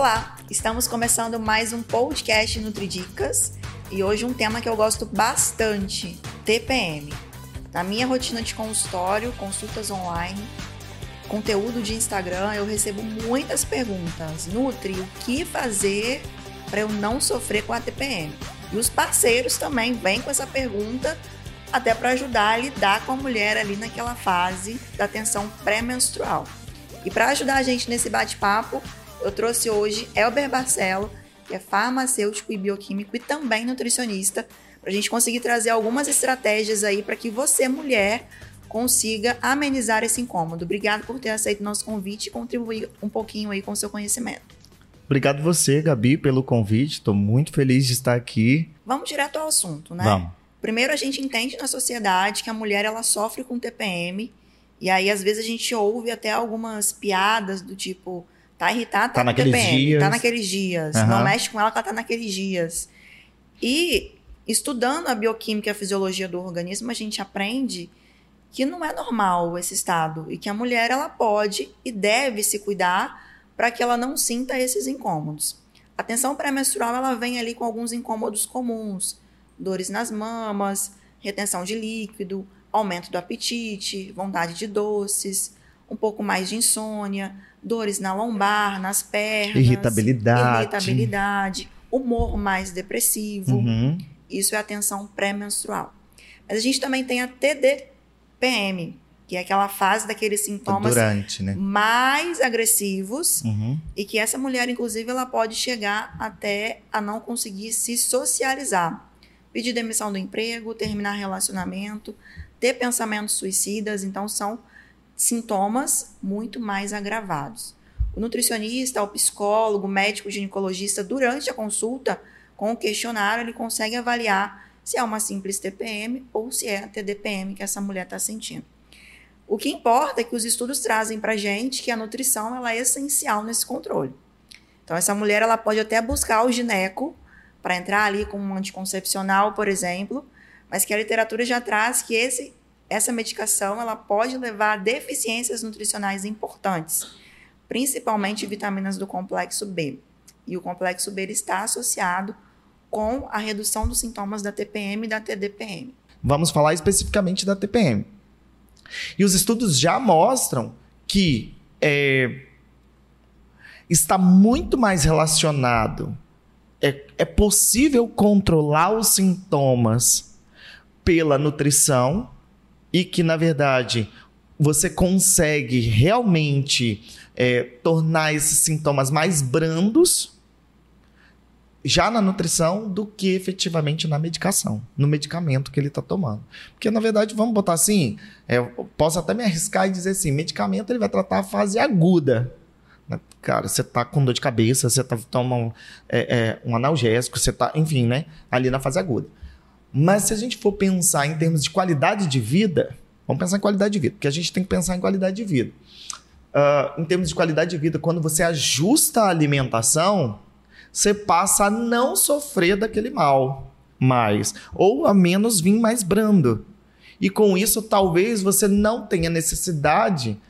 Olá, estamos começando mais um podcast Nutridicas e hoje um tema que eu gosto bastante, TPM. Na minha rotina de consultório, consultas online, conteúdo de Instagram, eu recebo muitas perguntas. Nutri, o que fazer para eu não sofrer com a TPM? E os parceiros também vêm com essa pergunta até para ajudar a lidar com a mulher ali naquela fase da tensão pré-menstrual. E para ajudar a gente nesse bate-papo, eu trouxe hoje Elber Barcelo, que é farmacêutico e bioquímico e também nutricionista, para a gente conseguir trazer algumas estratégias aí para que você, mulher, consiga amenizar esse incômodo. Obrigado por ter aceito nosso convite e contribuir um pouquinho aí com o seu conhecimento. Obrigado você, Gabi, pelo convite. Estou muito feliz de estar aqui. Vamos direto ao assunto, né? Vamos. Primeiro, a gente entende na sociedade que a mulher ela sofre com TPM. E aí, às vezes, a gente ouve até algumas piadas do tipo, tá irritada, tá, Tá com naqueles TPM, dias. tá naqueles dias. Aham. Não mexe com ela ela tá naqueles dias. E estudando a bioquímica e a fisiologia do organismo, a gente aprende que não é normal esse estado e que a mulher ela pode e deve se cuidar para que ela não sinta esses incômodos. A tensão pré-menstrual ela vem ali com alguns incômodos comuns, dores nas mamas, retenção de líquido, aumento do apetite, vontade de doces, um pouco mais de insônia, dores na lombar, nas pernas, Irritabilidade. irritabilidade, humor mais depressivo. Uhum. Isso é a tensão pré-menstrual. Mas a gente também tem a TDPM, que é aquela fase daqueles sintomas Durante, né? mais agressivos Uhum. e que essa mulher, inclusive, ela pode chegar até a não conseguir se socializar, pedir demissão do emprego, terminar relacionamento, ter pensamentos suicidas. Então, são sintomas muito mais agravados. O nutricionista, o psicólogo, o médico ginecologista, durante a consulta, com o questionário, ele consegue avaliar se é uma simples TPM ou se é a TDPM que essa mulher está sentindo. O que importa é que os estudos trazem para gente que a nutrição ela é essencial nesse controle. Então, essa mulher ela pode até buscar o gineco para entrar ali com um anticoncepcional, por exemplo, mas que a literatura já traz que esse, essa medicação ela pode levar a deficiências nutricionais importantes, principalmente vitaminas do complexo B. E o complexo B está associado com a redução dos sintomas da TPM e da TDPM. Vamos falar especificamente da TPM. E os estudos já mostram que é, está muito mais relacionado. É, é possível controlar os sintomas pela nutrição e que, na verdade, você consegue realmente é, tornar esses sintomas mais brandos já na nutrição do que efetivamente na medicação, no medicamento que ele está tomando. Porque, na verdade, vamos botar assim, é, posso até me arriscar e dizer assim, medicamento ele vai tratar a fase aguda. né? Cara, você tá com dor de cabeça, você tá tomando é, é, um analgésico, você tá, enfim, né? Ali na fase aguda. Mas se a gente for pensar em termos de qualidade de vida, vamos pensar em qualidade de vida, porque a gente tem que pensar em qualidade de vida. Ah, em termos de qualidade de vida, quando você ajusta a alimentação, você passa a não sofrer daquele mal mais, ou a menos vir mais brando. E com isso, talvez você não tenha necessidade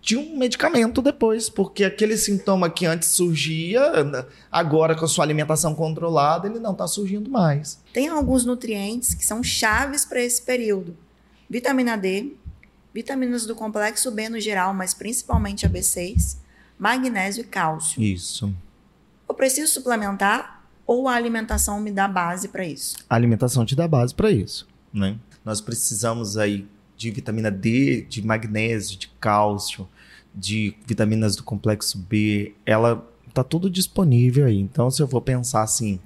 de um medicamento depois, porque aquele sintoma que antes surgia, agora com a sua alimentação controlada, ele não está surgindo mais. Tem alguns nutrientes que são chaves para esse período. Vitamina D, vitaminas do complexo B no geral, mas principalmente a B6, magnésio e cálcio. Isso. Eu preciso suplementar ou a alimentação me dá base para isso? A alimentação te dá base para isso, né? Nós precisamos aí de vitamina D, de magnésio, de cálcio, de vitaminas do complexo B. Ela tá tudo disponível aí. Então, se eu vou pensar assim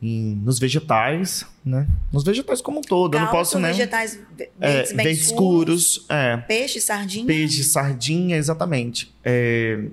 em, nos vegetais, né? Nos vegetais como um todo, eu não posso, né? vegetais ve- É, bem verdes escuros, escuros, é. peixe, sardinha. Peixe, sardinha, exatamente. É,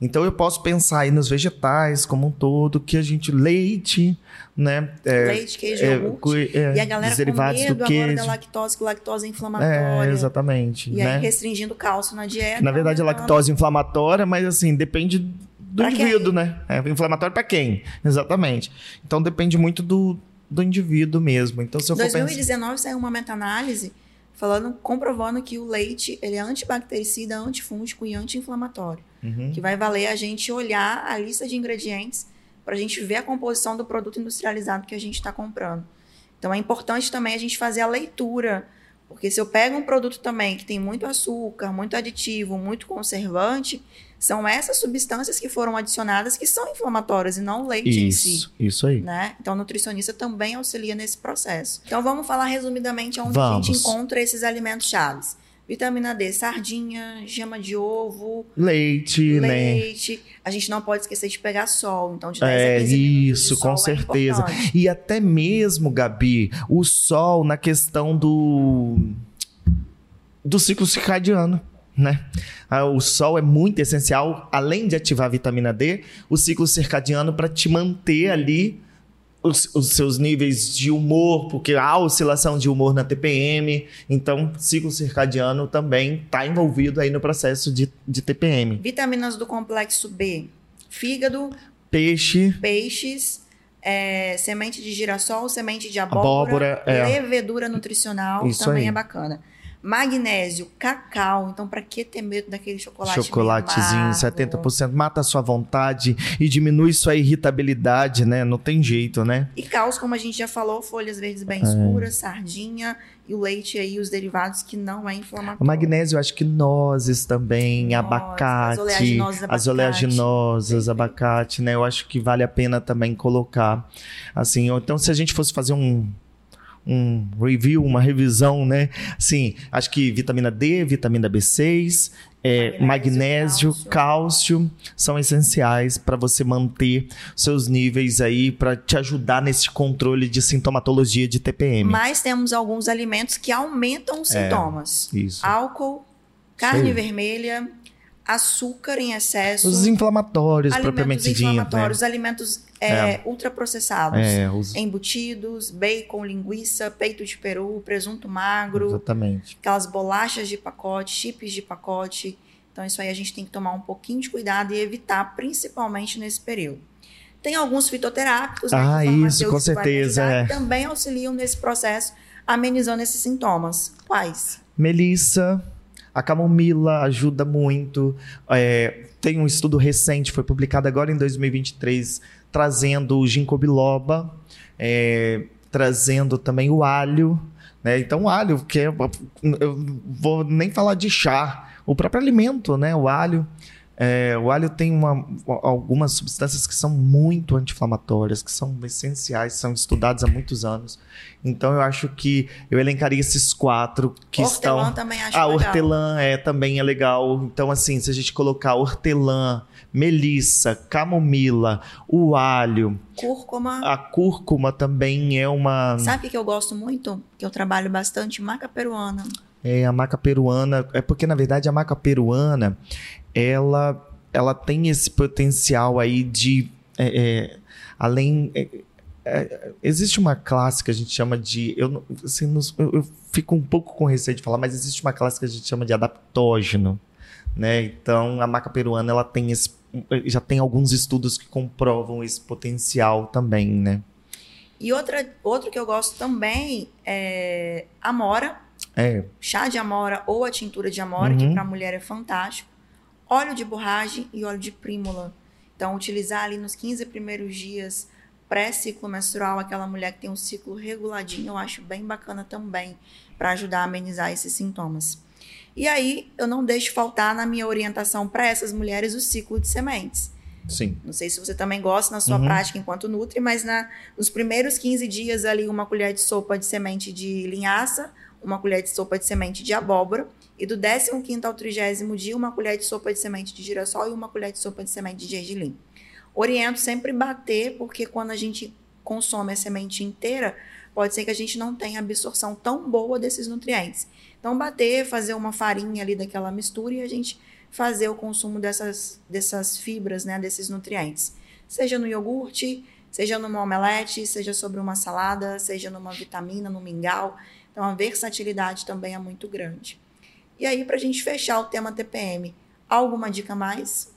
então eu posso pensar aí nos vegetais como um todo, que a gente leite, né? É, leite, queijo, é, iogurte. é, E a galera os com derivados medo do agora queijo. da lactose, que lactose é É, inflamatória. exatamente. E aí né? restringindo cálcio na dieta. Na verdade, é lactose inflamatória, mas assim, depende do Pra indivíduo, né? É inflamatório para quem? Exatamente. Então depende muito do, do indivíduo mesmo. Então, se eu Em for pensar. 2019 saiu uma meta-análise falando, comprovando que o leite ele é antibactericida, antifúngico e anti-inflamatório. Uhum. que vai valer a gente olhar a lista de ingredientes para a gente ver a composição do produto industrializado que a gente está comprando. Então é importante também a gente fazer a leitura, porque se eu pego um produto também que tem muito açúcar, muito aditivo, muito conservante, são essas substâncias que foram adicionadas que são inflamatórias e não o leite em si. Isso, isso aí. Né? Então, o nutricionista também auxilia nesse processo. Então, vamos falar resumidamente onde a Vamos. gente encontra esses alimentos chaves. Vitamina D, sardinha, gema de ovo, Leite, né? leite. A gente não pode esquecer de pegar sol. Então, de 10 É, a 15 minutos isso, com certeza. É importante. E até mesmo, Gabi, o sol na questão do do ciclo circadiano, né? Ah, O sol é muito essencial, além de ativar a vitamina D, o ciclo circadiano para te manter ali os, os seus níveis de humor, porque há oscilação de humor na TPM, então ciclo circadiano também está envolvido aí no processo de, de TPM. Vitaminas do complexo B: fígado, Peixe, peixes, é, semente de girassol, semente de abóbora, Abóbora, é. levedura nutricional Isso também aí. é bacana. Magnésio, cacau. Então, pra que ter medo daquele chocolate? Chocolatezinho, amargo? 70%, mata a sua vontade e diminui sua irritabilidade, né? Não tem jeito, né? E cálcio, como a gente já falou, folhas verdes É. bem escuras, sardinha e o leite aí, os derivados que não é inflamatório. O magnésio, eu acho que nozes também, Nozes, abacate, as oleaginosas, as abacate. oleaginosas, abacate, né? Eu acho que vale a pena também colocar. Assim, ou então se a gente fosse fazer um um review, uma revisão, né? Assim, acho que vitamina D, vitamina B6, é, Magnésio, cálcio. cálcio. são essenciais para você manter seus níveis aí, para te ajudar nesse controle de sintomatologia de TPM. Mas temos alguns alimentos que aumentam os É. sintomas. Isso. Álcool, carne vermelha, açúcar em excesso. Os inflamatórios, propriamente dito, né? inflamatórios, alimentos é, ultraprocessados. É, os... Embutidos, bacon, linguiça, peito de peru, presunto magro, Exatamente. aquelas bolachas de pacote, chips de pacote. Então, isso aí a gente tem que tomar um pouquinho de cuidado e evitar, principalmente nesse período. Tem alguns fitoterápicos, né, Ah, o isso, com certeza, é. que também auxiliam nesse processo, amenizando esses sintomas. Quais? Melissa, a camomila ajuda muito. É, tem um estudo recente, foi publicado agora em 2023, trazendo o ginkgo biloba, é, trazendo também o alho. Né? Então, o alho, que é, eu vou nem falar de chá, o próprio alimento, né? O alho. É, o alho tem uma- algumas substâncias que são muito anti-inflamatórias, que são essenciais, são estudadas há muitos anos. Então eu acho que eu elencaria esses quatro que hortelã estão. também acho A legal. hortelã é, também é legal. Então, assim, se a gente colocar hortelã, melissa, camomila, o alho, Cúrcuma. a cúrcuma também é uma. Sabe o que que eu gosto muito? Que eu trabalho bastante? Maca peruana. É a maca peruana. É porque, na verdade, a maca peruana, ela, ela tem esse potencial aí de. é, é, além. é, é, existe uma classe que a gente chama de. Eu, assim, eu, eu fico um pouco com receio de falar, mas existe uma classe que a gente chama de adaptógeno. Né? Então, a maca peruana ela tem esse, já tem alguns estudos que comprovam esse potencial também, né? E outra, outro que eu gosto também é amora. É, Chá de amora ou a tintura de amora, Uhum. que para mulher é fantástico. Óleo de borragem e óleo de prímula. Então, utilizar ali nos 15 primeiros dias pré-ciclo menstrual, aquela mulher que tem um ciclo reguladinho, eu acho bem bacana também para ajudar a amenizar esses sintomas. E aí, eu não deixo faltar na minha orientação para essas mulheres o ciclo de sementes. sim. Não sei se você também gosta na sua Uhum. prática enquanto Nutri, mas na, nos primeiros 15 dias ali, uma colher de sopa de semente de linhaça, uma colher de sopa de semente de abóbora, e do 15º ao 30 dia, uma colher de sopa de semente de girassol e uma colher de sopa de semente de gergelim. Oriento sempre bater, porque quando a gente consome a semente inteira, pode ser que a gente não tenha absorção tão boa desses nutrientes. Então, bater, fazer uma farinha ali daquela mistura e a gente fazer o consumo dessas, dessas fibras, né, desses nutrientes. Seja no iogurte, seja numa omelete, seja sobre uma salada, seja numa vitamina, no mingau. Então, a versatilidade também é muito grande. E aí, para a gente fechar o tema TPM, alguma dica mais?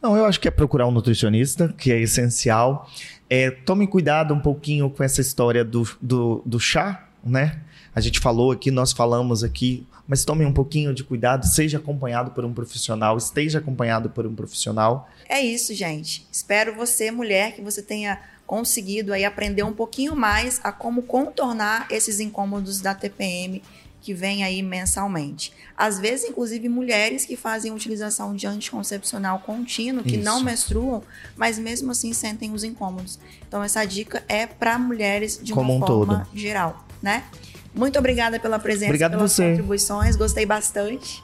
Não, eu acho que é procurar um nutricionista, que é essencial. É, tome cuidado um pouquinho com essa história do, do, do chá, né? A gente falou aqui, nós falamos aqui, mas tome um pouquinho de cuidado, seja acompanhado por um profissional, esteja acompanhado por um profissional. É isso, gente. Espero você, mulher, que você tenha conseguido aí aprender um pouquinho mais a como contornar esses incômodos da TPM que vem aí mensalmente. Às vezes, inclusive, mulheres que fazem utilização de anticoncepcional contínuo, que Isso. não menstruam, mas mesmo assim sentem os incômodos. Então, essa dica é para mulheres de Como uma um forma todo. geral, né? Muito obrigada pela presença, Obrigado pelas você. contribuições, gostei bastante.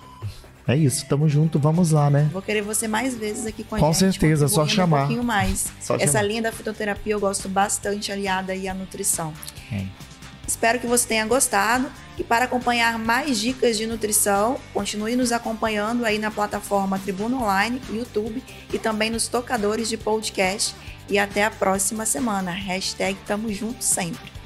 É isso, tamo junto, vamos lá, né? Vou querer você mais vezes aqui com a com gente. Com certeza, só chamar. Um pouquinho mais. Só Essa chamar. linha da fitoterapia eu gosto bastante aliada aí à nutrição. É. Espero que você tenha gostado e para acompanhar mais dicas de nutrição, continue nos acompanhando aí na plataforma Tribuna Online, YouTube e também nos tocadores de podcast. E até a próxima semana. Hashtag Tamo Junto Sempre.